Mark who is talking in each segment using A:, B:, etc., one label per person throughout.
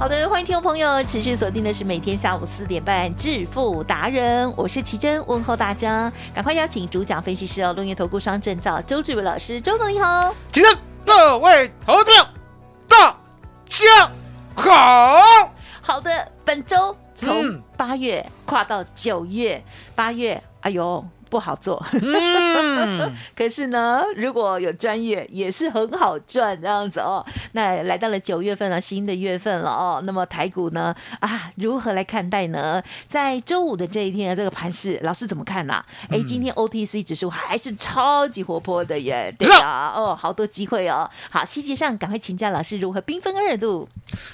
A: 好的，欢迎听众朋友持续锁定的是每天下午四点半致富达人，我是奇珍，问候大家，赶快邀请主讲分析师哦，龙岩投顾商证照周志伟老师，周总你好。
B: 请问各位投资者，大家好。
A: 好的，本周从
B: 嗯
A: 八月跨到九月，八月，哎呦。不好做，
B: 嗯，
A: 可是呢，如果有专业也是很好赚这样子哦。那来到了九月份了，新的月份了哦。那么台股呢啊，如何来看待呢？在周五的这一天的这个盘势，老师怎么看呐、哎、
B: 嗯
A: 今天 OTC 指数还是超级活泼的耶，对啊、哦，好多机会哦。好，细节上赶快请教老师如何缤纷二度。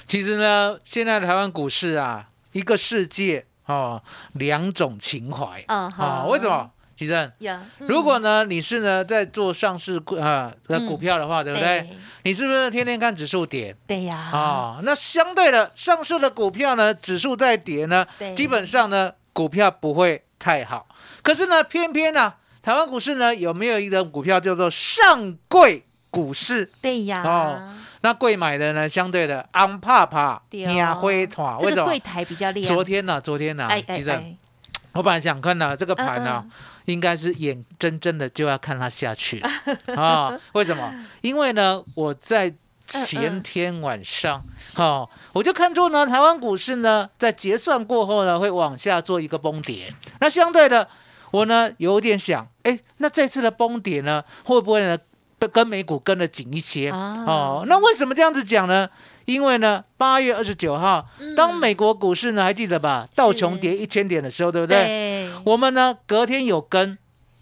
B: 其实呢，现在的台湾股市啊，一个世界哦，两种情怀
A: 嗯
B: 啊、
A: 好
B: 为什么？其正，
A: 呀，
B: 如果呢你是呢在做上市股啊的股票的话，对不对？
A: 对
B: 你是不是天天看指数跌？
A: 对呀，
B: 啊、那相对的，上市的股票呢，指数在跌呢，基本上呢，股票不会太好。可是呢，偏偏呢、台湾股市呢，有没有一种股票叫做上柜股市？
A: 对呀，
B: 哦那贵买的呢，相对的安怕怕，
A: 对哦
B: 天灰团，为什么
A: 柜？台比较厉害。
B: 昨天呢、昨天呢、
A: 哎哎
B: 其实
A: 哎，
B: 我本来想看呢、这个盘呢、
A: 嗯
B: 应该是眼睁睁的就要看它下去了 啊、为什么？因为呢，我在前天晚上，哦，我就看出呢，台湾股市呢，在结算过后呢，会往下做一个崩跌。那相对的，我呢有点想，哎，那这次的崩跌呢，会不会呢跟美股跟的紧一些？
A: 啊。
B: 哦，那为什么这样子讲呢？因为呢，八月二十九号，当美国股市呢，还记得吧？道琼跌一千点的时候，对不对？
A: 对，
B: 我们呢隔天有跟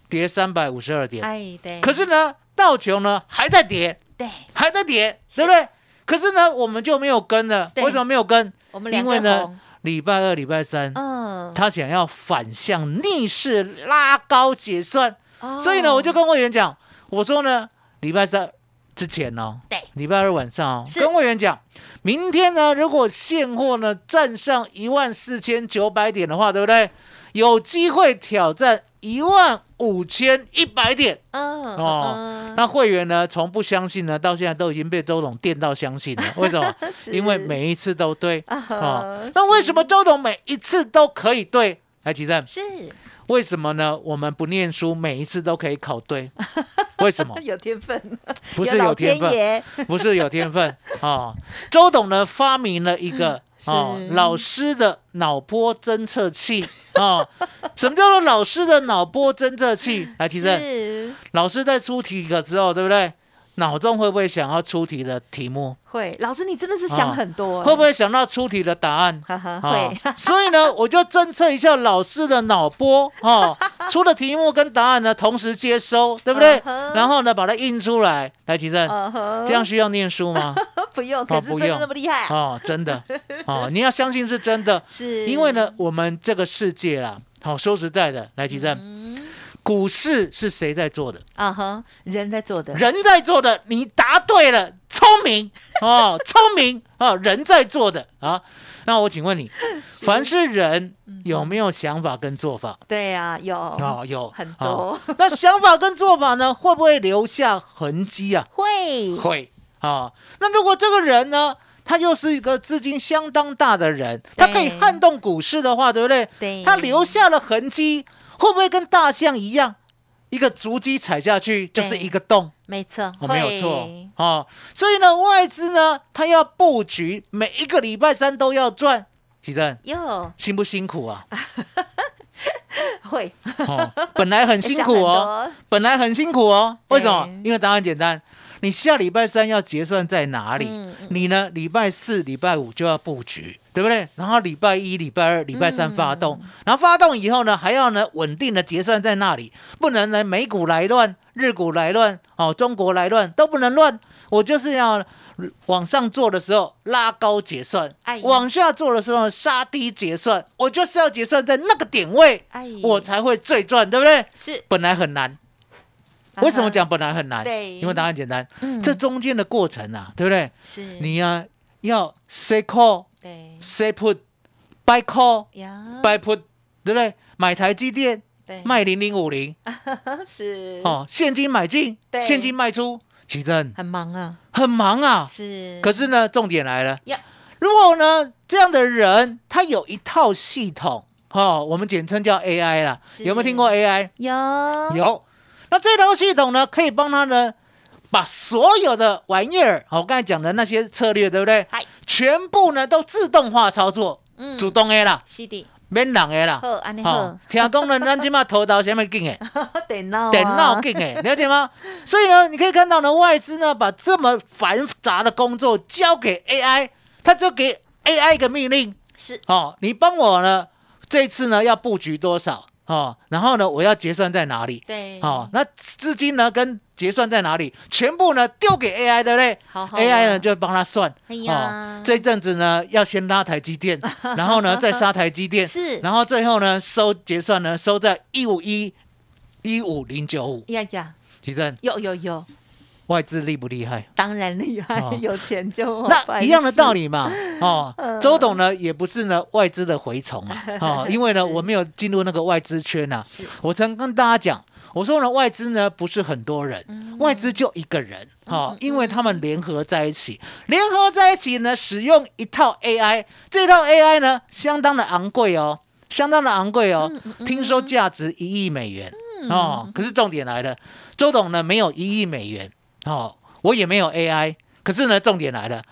B: 跌三百五十二点，
A: 哎对，
B: 可是呢道琼呢还在跌，
A: 对，
B: 还在跌，对不对？可是呢我们就没有跟了，为什么没有跟？
A: 我们
B: 因为呢，礼拜二、礼拜三，
A: 嗯，
B: 他想要反向逆势拉高结算，
A: 哦。
B: 所以呢我就跟会员讲，我说呢礼拜三之前哦，
A: 对，
B: 礼拜二晚上哦，跟会员讲，明天呢如果现货呢站上一万四千九百点的话，对不对？有机会挑战一万五千一百点
A: 嗯
B: 哦。
A: 嗯
B: 那会员呢，从不相信呢，到现在都已经被周董电到相信了。为什么？因为每一次都对
A: 啊。
B: 那为什么周董每一次都可以对？来，吉正，
A: 是
B: 为什么呢？我们不念书，每一次都可以考对，为什么？
A: 有天分？
B: 不是有天分，
A: 爷
B: 不是有天分哦。周董呢发明了一个哦老师的脑波侦测器哦。什么叫做老师的脑波侦测器？来，其实老师在出题了之后，对不对？脑中会不会想要出题的题目？
A: 会，老师你真的是想很多，
B: 会不？会想到出题的答案？
A: 哈哈，
B: 哦
A: 会，
B: 所以呢，我就侦测一下老师的脑波哦，出的题目跟答案呢同时接收，对不对
A: 嗯？
B: 然后呢，把它印出来。来，吉正，
A: 嗯
B: 这样需要念书吗？
A: 不用，可是真的那么厉害？
B: 哦，真的哦，你要相信是真的，
A: 是
B: 因为呢，我们这个世界啦，好、说实在的，来，吉正，
A: 嗯
B: 股市是谁在做的？
A: 啊哈，人在做的，
B: 人在做的，你答对了，聪明哦，聪明哦，人在做的啊。那我请问你，凡是人有没有想法跟做法？
A: 对呀，有
B: 哦，有
A: 很
B: 哦
A: 多
B: 那想法跟做法呢，会不会留下痕迹啊？
A: 会
B: 会啊。那如果这个人呢，他又是一个资金相当大的人，他可以撼动股市的话，对不对？
A: 对
B: 他留下了痕迹，会不会跟大象一样，一个足迹踩下去就是一个洞？
A: 没错，
B: 哦，没有错
A: 会
B: 哦。所以呢，外资呢，它要布局，每一个礼拜三都要赚。奇正，
A: 哟
B: 辛不辛苦啊？
A: 会
B: 哦，本来很辛苦哦，本来很辛苦哦。为什么？因为答案简单，你下礼拜三要结算在哪里？
A: 嗯嗯
B: 你呢？礼拜四、礼拜五就要布局，对不对？然后礼拜一、礼拜二、礼拜三发动，
A: 嗯
B: 然后发动以后呢，还要呢稳定的结算在那里，不能呢美股来乱、日股来乱、哦中国来乱都不能乱。我就是要往上做的时候拉高结算
A: 哎，
B: 往下做的时候杀低结算，我就是要结算在那个点位，
A: 哎，
B: 我才会最赚，对不对？
A: 是
B: 本来很难，为什么讲本来很难？
A: 对。
B: 因为答案简单。
A: 嗯。
B: 这中间的过程啊，对不对？
A: 是。
B: 你呀、要 say call、
A: 对。
B: say put、buy call、
A: 呀。
B: buy put，对不对？买台积电
A: 对。
B: 卖零零五零，
A: 是。
B: 哦，现金买进
A: 对，
B: 现金卖出，奇正。
A: 很忙啊，
B: 很忙啊。
A: 是。
B: 可是呢，重点来了。
A: 呀，
B: 如果呢这样的人他有一套系统，哦，我们简称叫 AI 啦，有没有听过 AI？
A: 有。
B: 有。那这套系统呢，可以帮他呢，把所有的玩意儿，好，我刚才讲的那些策略，对不对
A: 嗨？
B: 全部呢都自动化操作，
A: 嗯
B: 主动的啦，
A: 是的，
B: 免人的啦。
A: 好安尼好
B: 哦，，听讲呢，咱今嘛头头什么紧的，
A: 电脑啊
B: 电脑紧的，了解吗？所以呢，你可以看到呢，外资呢把这么繁杂的工作交给 AI，他就给 AI 一个命令，
A: 是
B: 哦，你帮我呢，这次呢要布局多少？哦，然后呢，我要结算在哪里？
A: 对
B: 哦，那资金呢跟结算在哪里？全部呢丢给 AI，对不对
A: 好
B: ？AI 呢就会帮他算。
A: 哎呀
B: 哦，这一阵子呢要先拉台积电，然后呢再杀台积电，
A: 是
B: 然后最后呢收结算呢收在一五一一五零九五。
A: 呀呀，
B: 提振
A: 有有有，
B: 外资厉不厉害？
A: 当然厉害
B: 哦，
A: 有钱就
B: 那一样的道
A: 理，
B: 嘛，哦，
A: 嗯。
B: 周董呢也不是呢外资的蛔虫嘛，哦，因为呢我没有进入那个外资圈呐、
A: 是。
B: 我曾跟大家讲，我说呢外资呢不是很多人，
A: 嗯。
B: 外资就一个人，哦，因为他们联合在一起，联合在一起呢使用一套 AI，这套 AI 呢相当的昂贵哦，相当的昂贵哦，
A: 嗯
B: 听说价值一亿美元哦，可是重点来了，周董呢没有一亿美元哦，我也没有 AI，可是呢重点来了，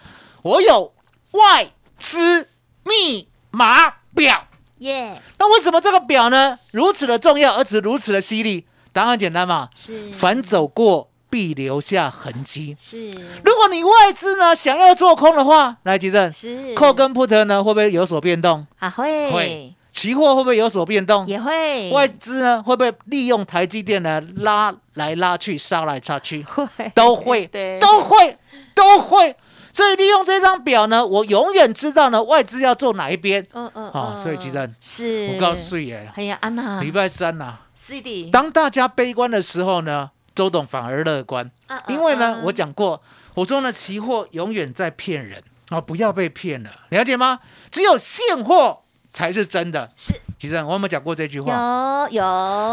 B: 我有外资密码表。
A: 耶，
B: 那为什么这个表呢如此的重要，而且如此的犀利？答案简单嘛，
A: 是
B: 凡走过必留下痕迹。
A: 是
B: 如果你外资呢想要做空的话，来吉正
A: 是
B: ，call 跟 put 呢会不会有所变动？
A: 啊会
B: 会期货会不会有所变动？
A: 也会。
B: 外资呢会不会利用台积电呢拉来拉去、杀来杀去？
A: 会。
B: 都会，
A: 对。
B: 都会，都会。所以利用这张表呢，我永远知道呢外资要做哪一边。
A: 嗯嗯
B: 好
A: 嗯。
B: 所以其实
A: 是。
B: 我告诉你了，
A: 哎呀安娜。
B: 礼拜三呐、
A: 是的，
B: 当大家悲观的时候呢，周董反而乐观，
A: 嗯
B: 因为呢，
A: 嗯
B: 我讲过，我说呢，期货永远在骗人。啊，不要被骗了，了解吗？只有现货才是真的。
A: 是
B: 其实我有没有讲过这句话？
A: 有有，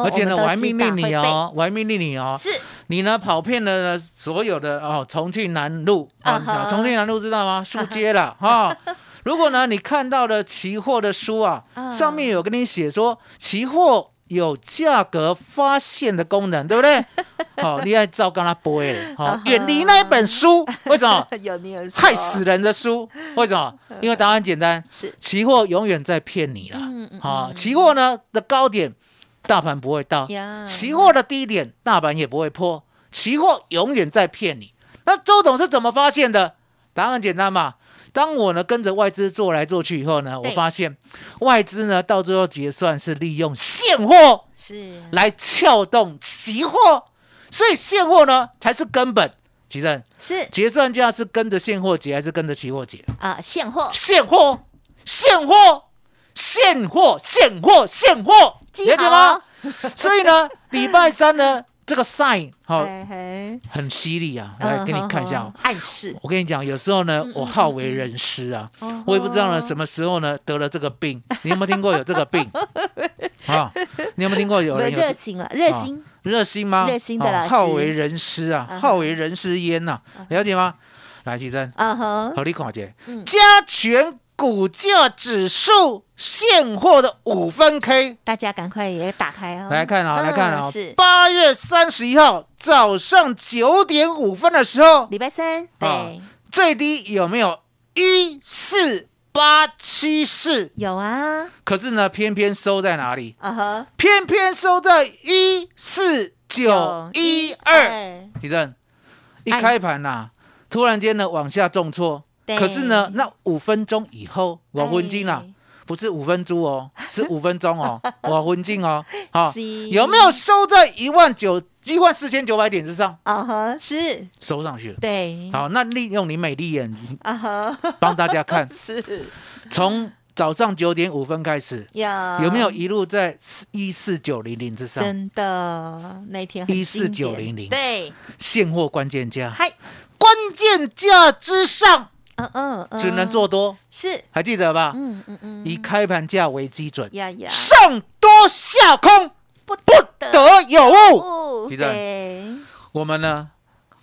B: 而且呢，我还命令你
A: 哦，
B: 哦，我还命令你哦，
A: 是
B: 你呢跑遍了呢所有的哦重庆南路啊重庆南路知道吗？书街了哈。如果呢你看到的期货的书啊，
A: 嗯
B: 上面有跟你写说期货有价格发现的功能，对不对？好，你要照跟他播嘞，好远离那一本书，为什么？
A: 有你有
B: 害死人的书，为什么？因为答案简单，
A: 是
B: 期货永远在骗你啦。
A: 嗯嗯
B: 好，期货呢的高点，大盘不会到；期货的低点，大盘也不会破。期货永远在骗你。那周董是怎么发现的？答案很简单嘛。当我呢跟着外资做来做去以后呢，我
A: 对
B: 发现外资呢到最后结算是利用现货
A: 是
B: 来撬动期货，所以现货呢才是根本。其正
A: 是
B: 结算价是跟着现货结还是跟着期货结？
A: 啊，现货
B: 现货，现货，现货，现货，现货，
A: 记
B: 了解吗？所以呢，礼拜三呢，这个 sign 好、很犀利啊，来给你看一下哦。
A: 嗯暗示。
B: 我跟你讲，有时候呢，我好为人师啊，
A: 哦
B: 我也不知道呢什么时候呢得了这个病。你有没有听过有这个病？啊，你有没有听过有人有
A: 热情了，热心。
B: 热心吗？
A: 热心的老师。
B: 哦好为人师啊好为人师焉呐，了解吗？来，吉珍，
A: 啊哈，
B: 好，你看姐
A: 嗯，
B: 加权股价指数现货的五分 K，
A: 大家赶快也打开哦，
B: 来看啊，
A: 嗯
B: 来看啊。
A: 是，
B: 八月三十一号早上九点五分的时候，
A: 礼拜三，
B: 啊
A: 对，
B: 最低有没有？一四八七四？
A: 有啊，
B: 可是呢，偏偏收在哪里？
A: 啊哈，
B: 偏偏收在一四九一二。地震，一
A: 哎
B: 开盘呐、突然间呢往下重挫，
A: 对
B: 可是呢，那五分钟以后，我昏金啊
A: 哎，
B: 不是五分钟哦，是五分钟哦，我昏金哦，好、
A: 是。
B: 有没有收在一万九一万四千九百点之上，
A: 啊哈，是，
B: 收上去了？
A: 对，
B: 好，那利用你美丽眼睛
A: 啊哈，
B: 帮大家看，
A: 是。
B: 从早上九点五分开始，
A: 有，
B: 有没有一路在一四九零零之上？
A: 真的那天一四九
B: 零零。
A: 对，
B: 现货关键价，
A: 嗨，
B: 关键价之上
A: 嗯嗯，嗯。
B: 只能做多，
A: 是，
B: 还记得吧？
A: 嗯嗯嗯，
B: 以开盘价为基准，
A: 呀呀，
B: 上多下空
A: 不
B: 不得有误。
A: 对。
B: 我们呢，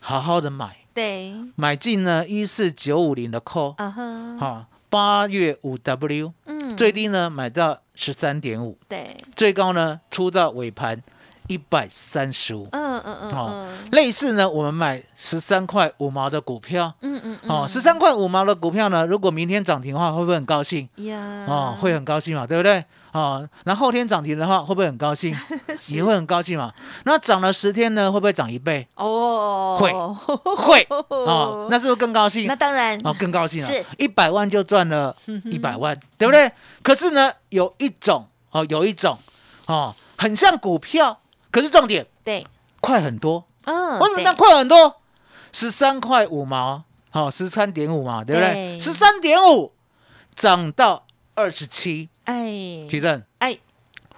B: 好好的买，
A: 对，
B: 买进呢一四九五零的 call，
A: 啊哈，
B: 哈，八月五 W，
A: 嗯，
B: 最低呢买到十三点五，
A: 对，
B: 最高呢出到尾盘一百三十五。
A: 嗯嗯嗯
B: 哦
A: 嗯，
B: 类似呢，我们买十三块五毛的股票，
A: 嗯嗯嗯，
B: 哦，十三块五毛的股票呢，如果明天涨停的话，会不会很高兴？
A: 呀，
B: 哦，会很高兴嘛，对不对？哦，那后天涨停的话，会不会很高兴？也会很高兴嘛。那涨了十天呢，会不会涨一倍？
A: 哦，
B: 会会哦，那是不是更高兴
A: 那？当然
B: 哦，更高兴了
A: 是，
B: 一百万就赚了 一百万，对不对？可是呢，有一种哦，有一种哦，很像股票，可是重点
A: 对，
B: 快很多。
A: 嗯，
B: 为什么它快很多？十三块五毛，好、十三点五嘛，对不对？十三点五涨到二十七，
A: 哎，
B: 提振
A: 哎，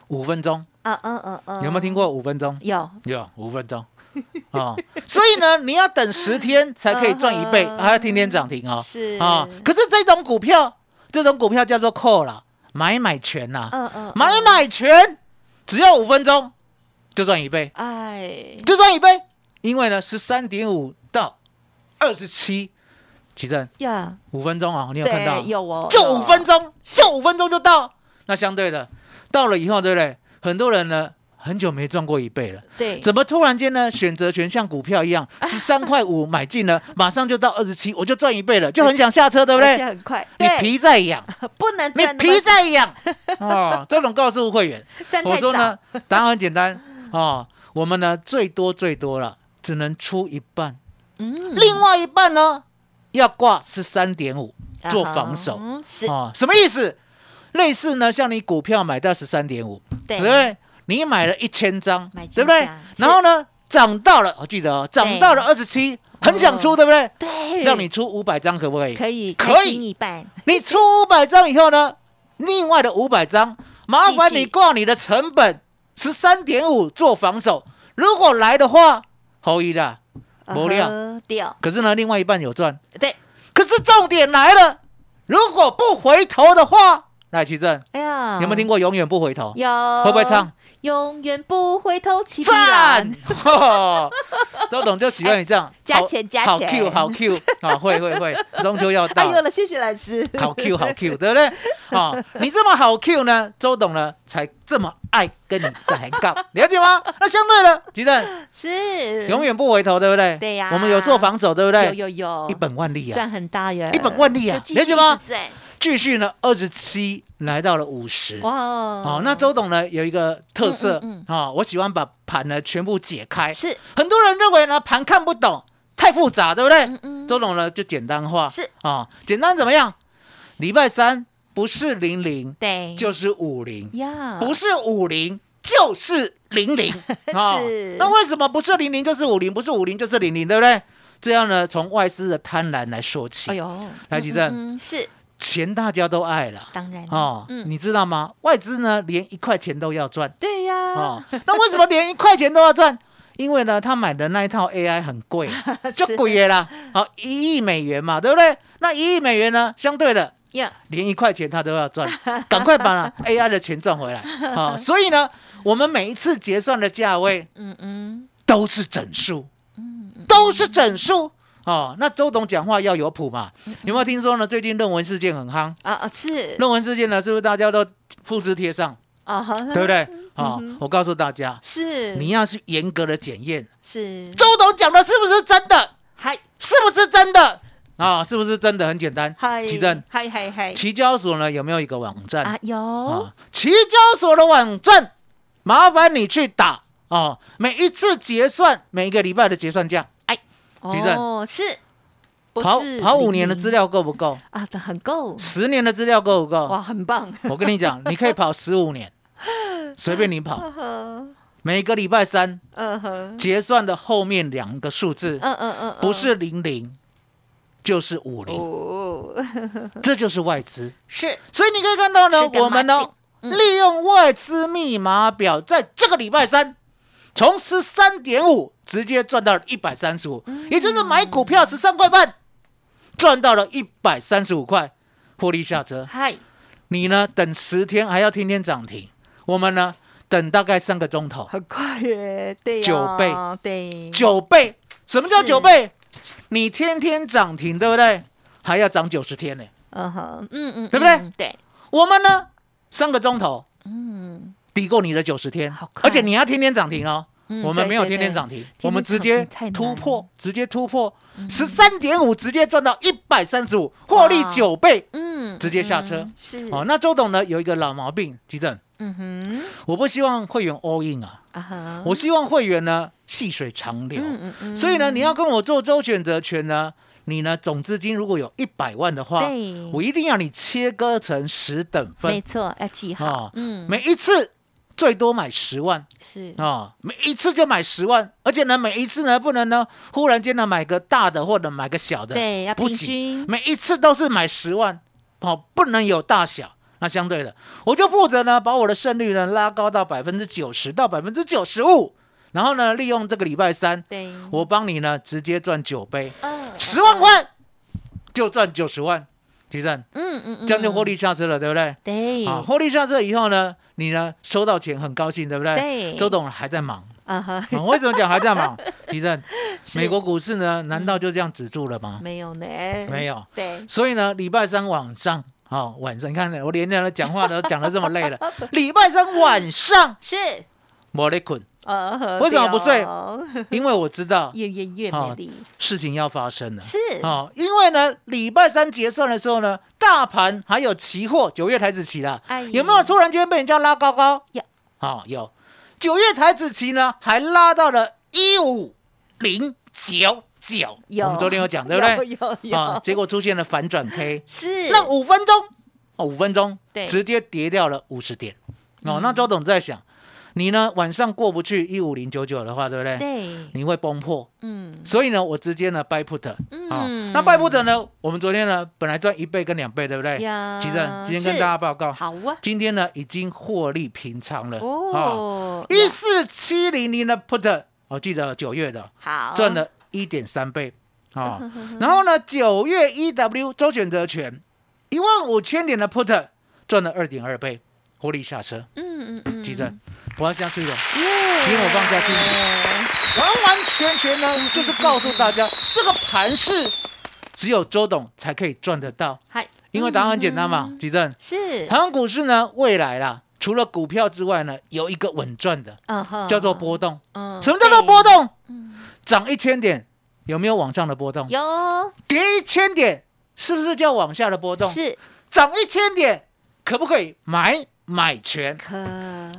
B: 五分钟，
A: 嗯嗯嗯嗯，
B: 有没有听？过五分钟？
A: 有，
B: 有五分钟。哦，所以呢，你要等十天才可以赚一倍，
A: 嗯
B: 还要天天涨停哦。
A: 是
B: 啊、可是这种股票，这种股票叫做 call 啦，买买权呐、
A: 嗯嗯，
B: 买
A: 嗯，
B: 买权，只要五分钟就赚一倍。
A: 哎，
B: 就赚一倍，因为呢，十三点五到二十七，奇正
A: 呀，
B: 五分钟啊，你有看到？
A: 有哦，
B: 就五分钟，就五分钟就到。那相对的，到了以后，对不对？很多人呢，很久没赚过一倍了，
A: 对，
B: 怎么突然间呢？选择权像股票一样，十三块五买进了，马上就到二十七，我就赚一倍了，就很想下车，对不对？
A: 很快，
B: 你皮在痒，
A: 不能
B: 你皮在痒 哦，这种告诉会员。我说呢，答案很简单哦，我们呢最多最多了，只能出一半，
A: 嗯，
B: 另外一半呢要挂十三点五做防守。
A: 嗯是，
B: 哦，什么意思？类似呢，像你股票买到十三点五，
A: 对。
B: 对不对？你买了一千张对不对？然后呢，涨到了，我记得哦，涨到了二十七，很想出，
A: 哦。
B: 对不对？
A: 对，
B: 让你出五百张，可不可以？
A: 可以
B: 可以。
A: 一半，
B: 你出五百张以后呢，另外的五百张，麻烦你挂你的成本十三点五做防守。如果来的话，侯一的，不料。
A: 呃掉，
B: 可是呢，另外一半有赚。
A: 对，
B: 可是重点来了，如果不回头的话，赖奇正，
A: 哎呀，
B: 有没有听过永远不回头？
A: 有，
B: 会不会唱？
A: 永远不回头，起
B: 赞！
A: 然，！
B: 周董就喜欢你这样，
A: 加钱加钱。
B: 好 Q 好 Q 啊，会会会，中秋要到。
A: 哎，呦了，谢谢老师，
B: 好 Q 好 Q，对不对？好、你这么好 Q 呢，周董呢才这么爱跟你抬杠，了解吗？那相对的，吉正。
A: 是。
B: 永远不回头，对不对？
A: 对呀。
B: 我们有做防守，对不对？
A: 有有有。
B: 一本万利啊！
A: 赚很大耶，
B: 一本万利啊。了解吗？继续呢，二十七来到了五十。
A: 哇，
B: 哦，那周董呢有一个特色啊、
A: 嗯
B: 哦我喜欢把盘呢全部解开。
A: 是。
B: 很多人认为呢盘看不懂，太复杂，对不对？
A: 嗯嗯。
B: 周董呢就简单化，
A: 是。
B: 啊、简单怎么样？礼拜三不是零零
A: 对，
B: 就是五零，
A: 呀，
B: 不是五零就是零零啊
A: 是。
B: 那为什么不是零零就是五零，不是五零就是零零，对不对？这样呢，从外资的贪婪来说起，
A: 哎呦，
B: 来吉正。
A: 嗯嗯嗯是
B: 钱大家都爱了。
A: 当然
B: 哦，
A: 嗯，
B: 你知道吗？外资呢，连一块钱都要赚
A: 对呀，
B: 哦。那为什么连一块钱都要赚？因为呢，他买的那一套 AI 很贵，就是贵耶啦。好，一亿美元嘛，对不对？那一亿美元呢，相对的，
A: 呀，
B: 连一块钱他都要赚，赶快把 AI 的钱赚回来。好，所以呢，我们每一次结算的价位
A: 嗯嗯，
B: 都是整数，都是整数。哦，那周董讲话要有谱嘛？有没有听说呢？最近论文事件很夯，
A: 啊啊是
B: 论文事件呢，是不是大家都复制贴上？
A: 啊，
B: 对不对？啊、我告诉大家，
A: 是
B: 你要去严格的检验，
A: 是
B: 周董讲的是不是真的？
A: 嗨
B: 是不是真的？啊，是不是真的？很简单，
A: 嗨
B: 奇正，
A: 嗨嗨嗨
B: 期交所呢有没有一个网站
A: 啊有
B: 啊？期交所的网站，麻烦你去打哦。每一次结算，每一个礼拜的结算价，
A: 哎，
B: 地震。
A: 哦，是，不
B: 跑
A: 是
B: 跑五年的资
A: 料
B: 料够不够？
A: 啊，很够，
B: 十年的资料够不够？
A: 哇，很棒，
B: 我跟你讲，你可以跑十五年，随便你跑。
A: 嗯
B: 每个礼拜三
A: 哼，
B: 结算的后面两个数字，
A: 嗯嗯嗯，
B: 不是零零，就是五零，
A: 哦，
B: 这就是外资。
A: 是。
B: 所以你可以看到呢我们呢利用外资密码表，在这个礼拜三，从十三点五直接赚到了一百三十五，
A: 嗯。
B: 也就是买股票十三块半，赚到了一百三十五块，获利下车。
A: 嗨，
B: 你呢，等十天还要天天涨停，我们呢，等大概三个钟头，
A: 很快耶，对呀，
B: 九倍，
A: 对，
B: 九倍。什么叫九倍？你天天涨停，对不对？还要涨九十天呢。
A: 嗯哼，嗯嗯，
B: 对不对？
A: 嗯对，
B: 我们呢，三个钟头
A: 嗯，
B: 抵过你的九十天而且你要天天涨停哦。
A: 嗯
B: 我们没有天天涨停，我们直接突破，直接突破十三点五，直接赚到一百三十五，获利九倍。
A: 嗯，
B: 直接下车。
A: 嗯是，
B: 哦，那周董呢有一个老毛病，急诊，
A: 嗯哼，
B: 我不希望会员 all in 啊，
A: 啊，
B: 我希望会员呢细水长流。
A: 嗯嗯嗯，
B: 所以呢，你要跟我做周选择权呢，你呢总资金如果有一百万的话，我一定要你切割成十等份，
A: 没错，要记好。
B: 哦，
A: 嗯，
B: 每一次最多买十万。
A: 是，
B: 啊、每一次就买十万，而且呢，每一次呢不能呢忽然间呢买个大的或者买个小的，
A: 对，要平
B: 不行，
A: 均，
B: 每一次都是买十万，哦，不能有大小。那相对的，我就负责呢把我的胜率呢拉高到百分之九十到百分之九十五，然后呢利用这个礼拜三，
A: 对，
B: 我帮你呢直接赚九倍，
A: 嗯，
B: 十万块就赚九十万，提正，
A: 嗯嗯嗯，
B: 这样就获利下车了，对不对？
A: 对，
B: 啊，获利下车以后呢，你呢收到钱很高兴，对不对？
A: 对。
B: 周董还在忙，
A: 啊哈，
B: 啊、为什么讲还在忙？提 正，
A: 是。
B: 美国股市呢，难道就这样止住了吗？
A: 没有呢，
B: 没有。
A: 对，
B: 所以呢，礼拜三晚上，哦，晚上你看我连着讲话都讲的这么累了，礼拜三晚上
A: 是，
B: 我得困，
A: 呃，
B: 为什么不睡？因为我知道
A: 越越越美
B: 哦
A: 丽，
B: 事情要发生了。
A: 是，
B: 哦，因为呢，礼拜三结算的时候呢，大盘还有期货，九月台子期了，
A: 哎
B: 有没有突然间被人家拉高高？
A: 有，
B: 哦，有。九月台子期呢，还拉到了一五零九九，
A: 有。
B: 我们昨天有讲，对不对？
A: 有有有，
B: 啊，结果出现了反转 K，
A: 是，
B: 那五分钟，哦，五分钟，
A: 对。
B: 直接跌掉了五十点。哦，那周董在想，你呢晚上过不去一五零九九的话，对不对？
A: 对，
B: 你会崩破。
A: 嗯，
B: 所以呢，我直接呢 buy put 啊、
A: 嗯
B: 那 buy put 呢，我们昨天呢本来赚一倍跟两倍，对不对？
A: 呀
B: 其实今天跟大家报告，
A: 好啊，
B: 今天呢已经获利平仓了。
A: 哦，
B: 一四七零零的 put，我、记得九月的
A: 好，
B: 赚了一点三倍。啊、然后呢九月 EW 周选择权一万五千点的 put 赚了二点二倍，获利下车，
A: 嗯嗯嗯，
B: 记得不要下去了。
A: 耶，
B: 听我放下去完完全全呢，就是告诉大家，这个盘是只有周董才可以赚得到，
A: 嗨，
B: 因为答案很简单嘛
A: 嗯，
B: 吉正。
A: 是，
B: 台湾股市呢，未来啦，除了股票之外呢，有一个稳赚的，
A: 嗯哼
B: 叫做波动。
A: 嗯
B: 什么叫做波？动？
A: 嗯
B: 涨一千点有没有往上的波动？
A: 有，
B: 跌一千点是不是叫往下的波动？
A: 是
B: 涨一千点可不可以买买权？
A: 可。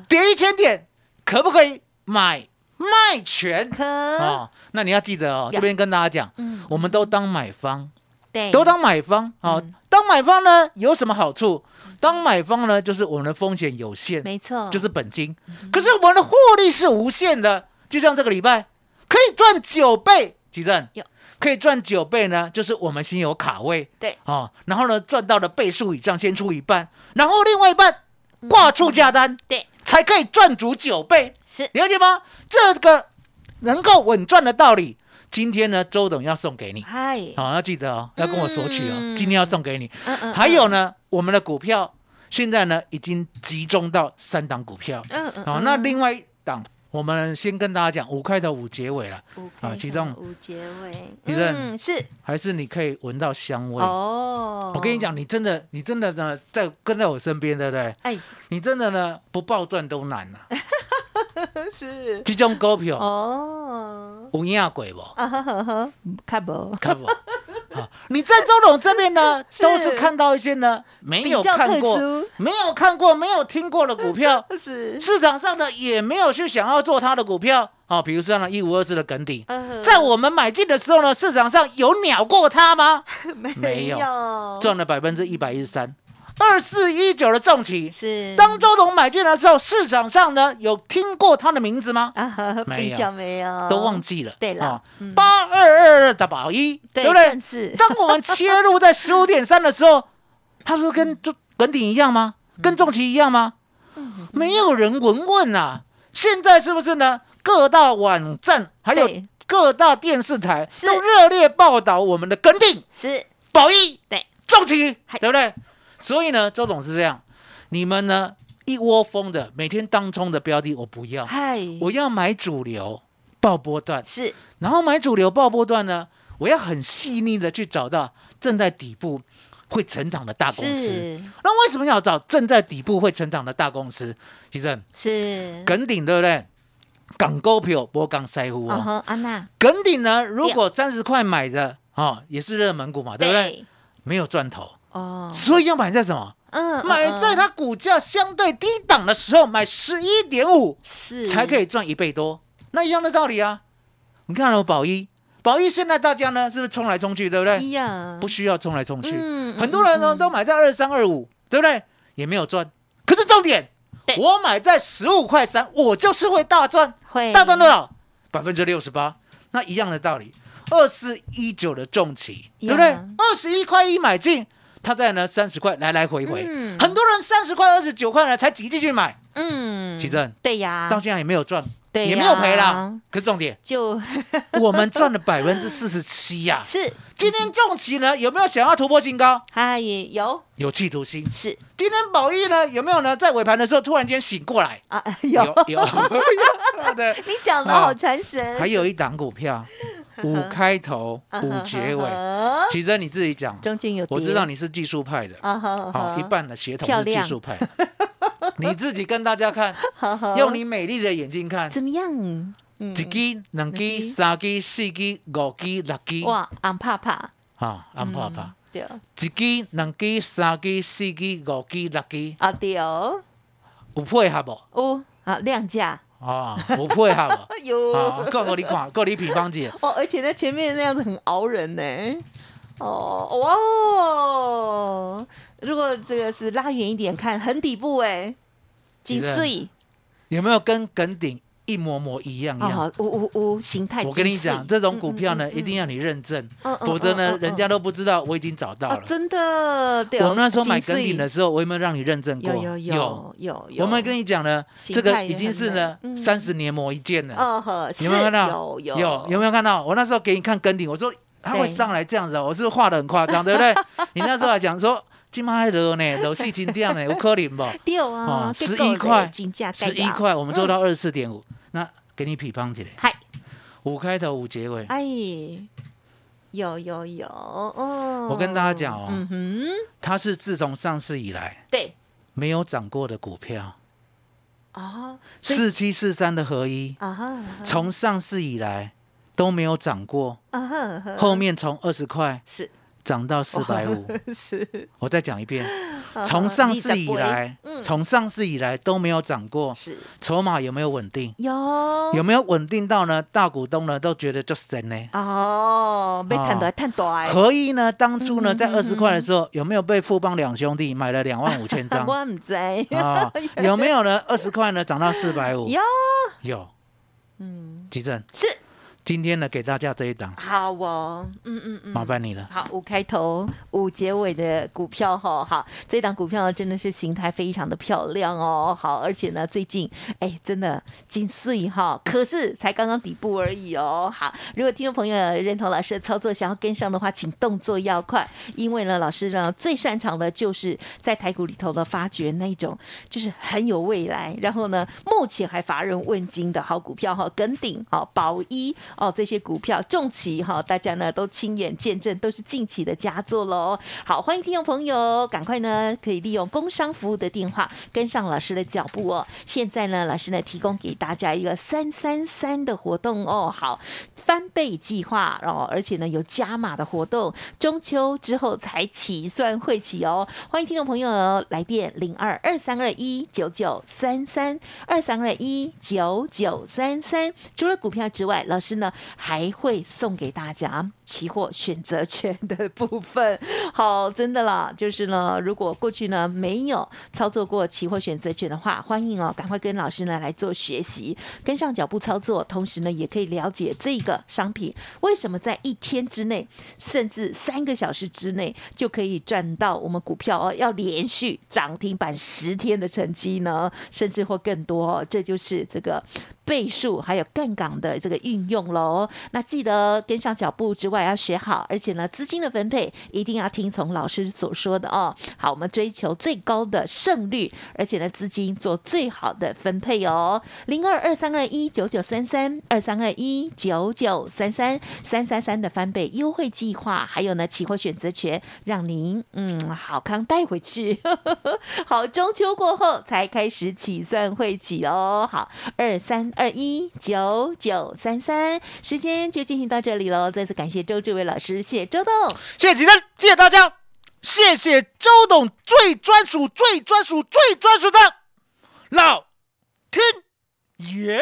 B: 跌一千点可不可以买卖权？
A: 可，
B: 哦，那你要记得哦，
A: 呀。
B: 这边跟大家讲，
A: 嗯，
B: 我们都当买方，
A: 对，
B: 都当买方哦。
A: 嗯。
B: 当买方呢有什么好处？当买方呢，就是我们的风险有限，
A: 没错，
B: 就是本金，可是我们的获利是无限的。就像这个礼拜可以赚九倍，吉正。
A: 有。
B: 可以赚九倍呢，就是我们先有卡位，
A: 对。
B: 哦，然后呢赚到了倍数以上，先出一半，然后另外一半挂出价单，
A: 对，
B: 才可以赚足九倍。
A: 是
B: 了解吗？这个能够稳赚的道理，今天呢，周董要送给你。
A: 嗨，
B: 好、要记得哦，要跟我索取哦，
A: 嗯
B: 今天要送给你。
A: 嗯嗯，
B: 还有呢，我们的股票现在呢已经集中到三档股票。
A: 嗯，嗯嗯，
B: 好、那另外一档，我们先跟大家讲五开头五结尾了，啊其中
A: 五结尾，
B: 其中
A: 嗯，是。
B: 还是你可以闻到香味。
A: 哦，
B: 我跟你，讲，你真的，你真的呢，在跟在我身边，对不对？
A: 哎，
B: 你真的呢，不暴赚都难了、
A: 是。
B: 这种股票
A: 哦，
B: 有影过不？
A: 啊哈哈哈，看不，
B: 看不？啊，你在周董这边呢，都是看到一些呢没有看过
A: 殊、
B: 没有看过、没有听过的股票，
A: 是。
B: 市场上呢也没有去想要做它的股票。啊，比如说呢一五二四的耿鼎，
A: 嗯
B: 在我们买进的时候呢，市场上有鸟过它吗？没有赚了百分之一百一十三，二四一九的重企。
A: 是
B: 当周董买进来之后，市场上呢有听过他的名字吗？
A: 啊，
B: 没有
A: 比较没有，
B: 都忘记了。
A: 对了嗯
B: 八二二二的宝一，
A: 对
B: 对不对？
A: 是
B: 当我们切入在十五点三的时候，他是跟中耿鼎一样吗？跟重旗一样吗？
A: 嗯
B: 没有人闻问啊。现在是不是呢？各大网站还有各大电视台都热烈报道我们的耿鼎、
A: 是
B: 宝一、
A: 对
B: 重旗，
A: 嗨
B: 对不对？所以呢，周董是这样，你们呢一窝蜂的每天当冲的标的我不要，
A: 嗨，
B: 我要买主流爆波段，
A: 是
B: 然后买主流爆波段呢，我要很细腻的去找到正在底部会成长的大公司。
A: 是
B: 那为什么要找正在底部会成长的大公司？其实
A: 是，
B: 耿鼎对不对？港股票波港塞乎哦。
A: 安娜，
B: 耿鼎呢，如果三十块买的哦，也是热门股嘛，对不对？？没有赚头，
A: 哦，
B: 所以要买在什么？
A: 嗯，
B: 买在它股价相对低档的时候，买十一点五
A: 是
B: 才可以赚一倍多。那一样的道理啊。你看哦，宝一，宝一现在大家呢是不是冲来冲去，对不对？
A: 一样，
B: 不需要冲来冲去，
A: 嗯
B: 很多人呢都买在二三二五，对不对？也没有赚。可是重点，我买在十五块三，我就是会大赚，
A: 会
B: 大赚多少？百分之六十八。那一样的道理，二四一九的重企，对不对？二十一块一买进，它在呢三十块来来回回，
A: 嗯。
B: 很多人三十块、二十九块呢才挤进去买，
A: 嗯，
B: 奇正。
A: 对呀，
B: 到现在也没有赚，
A: 对
B: 也没有赔
A: 呀
B: 啦。可是重点，
A: 就。
B: 我们赚了百分之四十七呀。
A: 是。
B: 今天重企呢有没有想要突破新高？
A: 哎也有。
B: 有企图心。
A: 是。
B: 今天宝益呢有没有呢？在尾盘的时候突然间醒过来，
A: 啊，有。
B: 有，对，
A: 你讲的好传神，
B: 还有一档股票，五开头 五结尾。其实你自己讲，
A: 中间有，
B: 我知道你是技术派的，好，一半的协同是技术派，你自己跟大家看，用你美丽的眼睛看，
A: 怎么样？嗯。
B: 一支、两支、三支、四支、五支、六支，
A: 哇，安怕怕，
B: 啊，安怕怕，
A: 对。
B: 一支、两支、三支、四支、五支、六支，
A: 啊对哦，
B: 有配合不？
A: 哦啊量价，
B: 啊，不配合不？
A: 哎呦
B: 啊，够够你看，够你比方姐，
A: 哦，而且在前面那样子很熬人呢。哦哇哦！如果这个是拉远一点看，很底部哎，几
B: 是
A: 岁？
B: 有没有跟耿鼎一模模一样样？
A: 形态。
B: 我跟你讲，这种股票呢，一定
A: 要，
B: 你认证，否则呢，人家都不知道我已经找到了。
A: 啊真的。
B: 我那时候买
A: 几岁
B: 耿鼎的时候，我有没有让你认证过？
A: 有有有有有，
B: 我们跟你讲呢，
A: 形
B: 这个已经是呢
A: 嗯
B: 三十年磨一剑了。有没有看到？
A: 有有
B: 有有没有看到？我那时候给你看耿鼎，我说它会上来这样子哦，我是画的很夸张，对不对？你那时候还讲说。今麦还热呢，楼细金掉呢，有可能不？
A: 六啊，
B: 哦
A: 结构
B: 11块十一块，我们做到二十四点五，那给你比方起来，
A: 嗨，
B: 五开头五结尾，
A: 哎，有有有哦。
B: 我跟大家讲哦
A: 嗯哼，
B: 它是自从上市以来
A: 对。
B: 没有涨过的股票，
A: 哦，所以
B: 四七四三的合一，
A: 啊哈
B: 从上市以来都没有涨过，
A: 啊哈哈，
B: 后面从二十块
A: 是
B: 涨到四百五。
A: 是
B: 我再讲一遍，
A: 啊
B: 从上市以来
A: 嗯，
B: 从上市以来都没有涨过，
A: 是
B: 筹码有没有稳定？
A: 有
B: 有没有稳定到呢？大股东呢都觉得就是真呢。
A: 哦，被探大探大的，
B: 合一呢，当初呢
A: 嗯
B: 在二十块的时候，有没有被富邦两兄弟买了两万五千张？
A: 我唔知
B: 啊，有没有呢？二十块呢涨到四百五？
A: 有，
B: 有。
A: 嗯，
B: 吉正，
A: 是
B: 今天呢给大家这一档，
A: 好哦，嗯嗯嗯，
B: 麻烦你了。
A: 好，五开头五结尾的股票哈，好，这档股票呢真的是形态非常的漂亮哦，好，而且呢最近哎真的金碎哈，可是才刚刚底部而已哦。好，如果听众朋友认同老师的操作，想要跟上的话，请动作要快，因为呢老师呢最擅长的就是在台股里头的发掘那一种就是很有未来，然后呢目前还乏人问津的好股票哈，耿鼎好、宝一哦这些股票，重旗哈，大家呢都亲眼见证，都是近期的佳作喽。好，欢迎听众朋友赶快呢可以利用工商服务的电话跟上老师的脚步哦。现在呢，老师呢提供给大家一个三三三的活动哦。好，翻倍计划哦，而且呢有加码的活动，中秋之后才起算会起哦。欢迎听众朋友来电零二二三二一九九三三二三二一九九三三。除了股票之外，老师呢还会送给大家期货选择权的部分。好，真的啦，就是呢，如果过去呢没有操作过期货选择权的话，欢迎哦，赶快跟老师呢来做学习，跟上脚步操作，同时呢也可以了解这个商品为什么在一天之内，甚至三个小时之内就可以赚到我们股票哦，要连续涨停板十天的成绩呢，甚至或更多，这就是这个。倍数还有杠杆的这个运用喽，那记得跟上脚步之外要学好，而且呢资金的分配一定要听从老师所说的哦。好，我们追求最高的胜率，而且呢资金做最好的分配哦。零二二三二一九九三三二三二一九九三三三三三的翻倍优惠计划，还有呢期货选择权，让您嗯好康带回去。好，中秋过后才开始起算会起哦。好，二三。二一九九三三，时间就进行到这里喽。再次感谢周志伟老师，谢周董，
B: 谢谢吉珍，谢谢大家，谢谢周董最专属、最专属、最专属的老天爷。